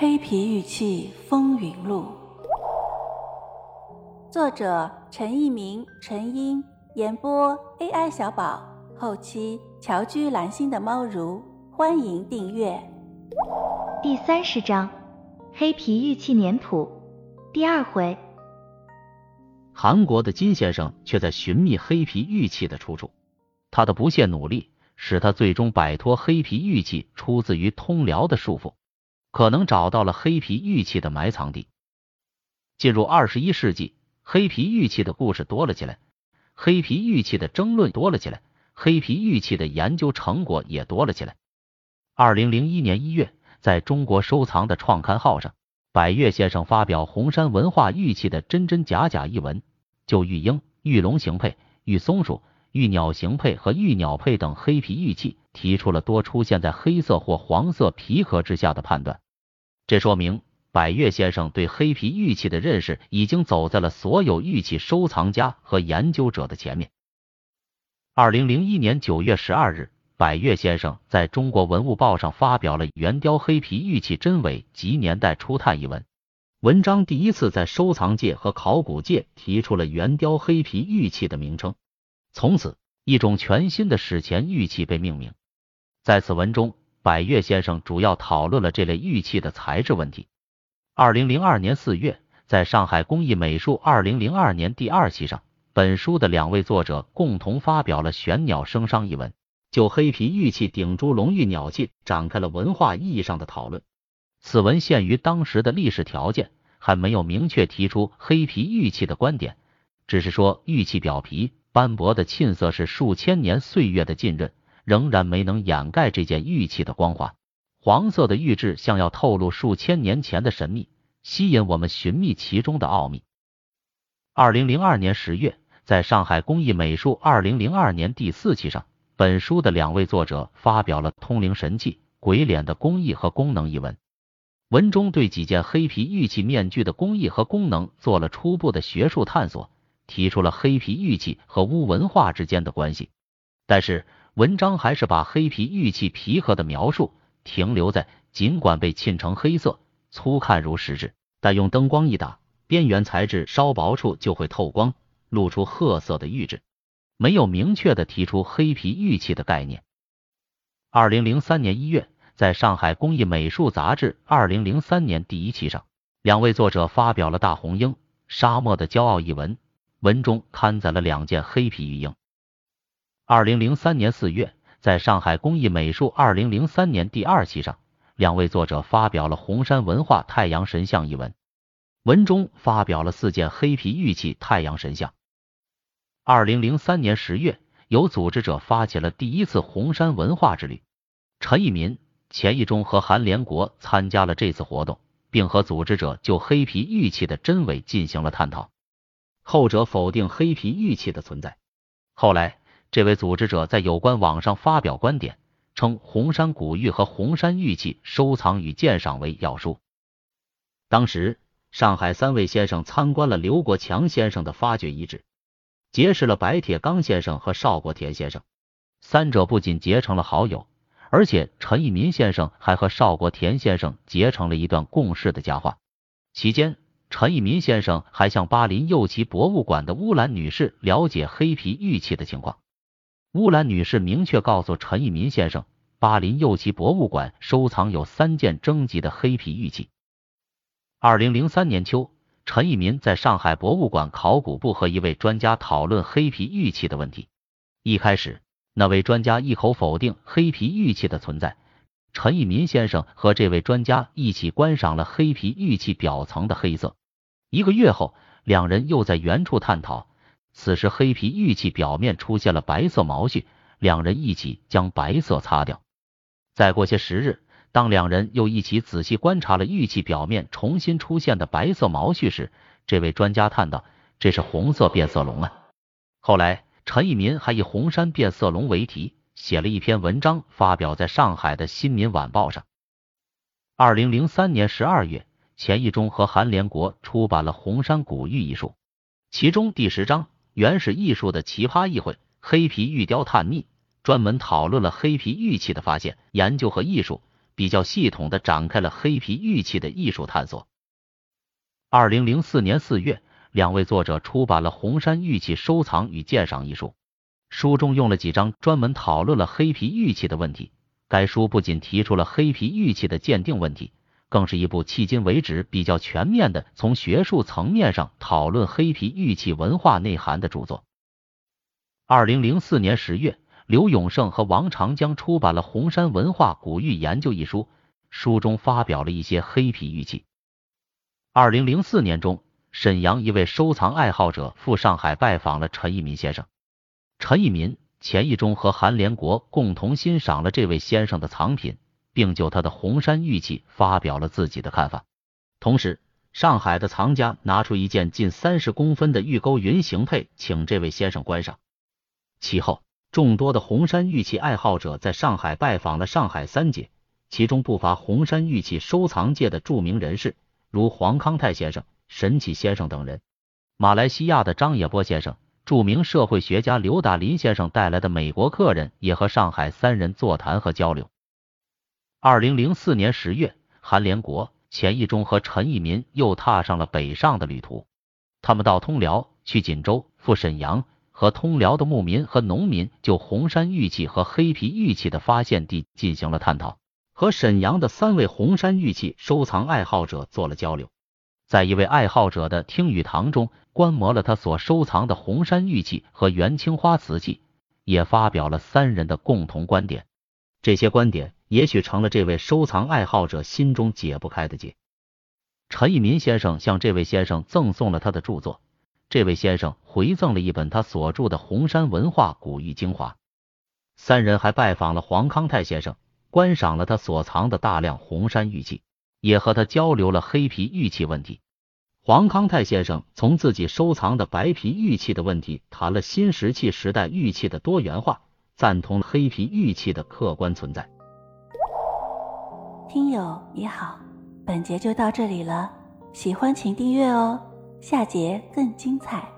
黑皮玉器风云录》，作者陈一鸣、陈英，演播 AI 小宝，后期乔居蓝心的猫如，欢迎订阅。第三十章：黑皮玉器年谱，第二回。韩国的金先生却在寻觅黑皮玉器的出处，他的不懈努力使他最终摆脱黑皮玉器出自于通辽的束缚，可能找到了黑皮玉器的埋藏地。进入二十一世纪，黑皮玉器的故事多了起来，黑皮玉器的争论多了起来，黑皮玉器的研究成果也多了起来。二零零一年一月，在中国收藏的创刊号上，百越先生发表《红山文化玉器的真真假假》一文。就玉鹰、玉龙形配、玉松鼠、玉鸟形佩和玉鸟佩等黑皮玉器提出了多出现在黑色或黄色皮壳之下的判断。这说明百越先生对黑皮玉器的认识已经走在了所有玉器收藏家和研究者的前面。二零零一年九月十二日，百越先生在中国文物报上发表了《圆雕黑皮玉器真伪及年代初探》一文。文章第一次在收藏界和考古界提出了圆雕黑皮玉器的名称，从此一种全新的史前玉器被命名。在此文中，百越先生主要讨论了这类玉器的材质问题。二零零二年四月，在上海工艺美术二零零二年第二期上，本书的两位作者共同发表了《玄鸟生商》一文，就黑皮玉器顶珠龙玉鸟器展开了文化意义上的讨论。此文限于当时的历史条件，还没有明确提出黑皮玉器的观点，只是说玉器表皮斑驳的沁色是数千年岁月的浸润，仍然没能掩盖这件玉器的光滑。黄色的玉质像要透露数千年前的神秘，吸引我们寻觅其中的奥秘。二零零二年十月，在上海工艺美术二零零二年第四期上，本书的两位作者发表了《通灵神器鬼脸的工艺和功能》一文。文中对几件黑皮玉器面具的工艺和功能做了初步的学术探索，提出了黑皮玉器和巫文化之间的关系。但是文章还是把黑皮玉器皮壳的描述停留在尽管被沁成黑色、粗看如实质，但用灯光一打，边缘材质稍薄处就会透光，露出褐色的玉质，没有明确的提出黑皮玉器的概念。二零零三年一月。在上海工艺美术杂志二零零三年第一期上，两位作者发表了《大红鹰：沙漠的骄傲》一文，文中刊载了两件黑皮玉鹰。二零零三年四月，在上海工艺美术二零零三年第二期上，两位作者发表了《红山文化太阳神像》一文，文中发表了四件黑皮玉器太阳神像。二零零三年十月，有组织者发起了第一次红山文化之旅，陈一民。钱义中和韩连国参加了这次活动，并和组织者就黑皮玉器的真伪进行了探讨。后者否定黑皮玉器的存在。后来，这位组织者在有关网上发表观点，称红山古玉和红山玉器收藏与鉴赏为要书。当时，上海三位先生参观了刘国强先生的发掘遗址，结识了白铁刚先生和邵国田先生，三者不仅结成了好友。而且陈义民先生还和邵国田先生结成了一段共事的佳话。期间，陈义民先生还向巴林右旗博物馆的乌兰女士了解黑皮玉器的情况。乌兰女士明确告诉陈义民先生，巴林右旗博物馆收藏有三件征集的黑皮玉器。二零零三年秋，陈义民在上海博物馆考古部和一位专家讨论黑皮玉器的问题。一开始。那位专家一口否定黑皮玉器的存在。陈义民先生和这位专家一起观赏了黑皮玉器表层的黑色。一个月后，两人又在原处探讨。此时，黑皮玉器表面出现了白色毛絮，两人一起将白色擦掉。再过些时日，当两人又一起仔细观察了玉器表面重新出现的白色毛絮时，这位专家叹道：“这是红色变色龙啊！”后来。陈一民还以红山变色龙为题写了一篇文章，发表在上海的《新民晚报》上。二零零三年十二月，钱一中和韩连国出版了《红山古玉》一书，其中第十章《原始艺术的奇葩议会：黑皮玉雕探秘》专门讨论了黑皮玉器的发现、研究和艺术，比较系统的展开了黑皮玉器的艺术探索。二零零四年四月，两位作者出版了《红山玉器收藏与鉴赏》一书，书中用了几章专门讨论了黑皮玉器的问题。该书不仅提出了黑皮玉器的鉴定问题，更是一部迄今为止比较全面的从学术层面上讨论黑皮玉器文化内涵的著作。二零零四年十月，刘永胜和王长江出版了《红山文化古玉研究》一书，书中发表了一些黑皮玉器。二零零四年中，沈阳一位收藏爱好者赴上海拜访了陈一民先生，陈一民。钱一中和韩连国共同欣赏了这位先生的藏品，并就他的红山玉器发表了自己的看法。同时，上海的藏家拿出一件近三十公分的玉钩云形佩，请这位先生观赏。其后，众多的红山玉器爱好者在上海拜访了上海三姐，其中不乏红山玉器收藏界的著名人士，如黄康泰先生、沈启先生等人。马来西亚的张野波先生。著名社会学家刘大林先生带来的美国客人也和上海三人座谈和交流。二零零四年十月，韩连国、钱义中和陈义民又踏上了北上的旅途。他们到通辽、去锦州、赴沈阳，和通辽的牧民和农民就红山玉器和黑皮玉器的发现地进行了探讨，和沈阳的三位红山玉器收藏爱好者做了交流。在一位爱好者的听雨堂中，观摩了他所收藏的红山玉器和元青花瓷器，也发表了三人的共同观点。这些观点也许成了这位收藏爱好者心中解不开的结。陈一民先生向这位先生赠送了他的著作，这位先生回赠了一本他所著的《红山文化古玉精华》。三人还拜访了黄康泰先生，观赏了他所藏的大量红山玉器。也和他交流了黑皮玉器问题。黄康泰先生从自己收藏的白皮玉器的问题谈了新石器时代玉器的多元化，赞同黑皮玉器的客观存在。听友你好，本节就到这里了，喜欢请订阅哦，下节更精彩。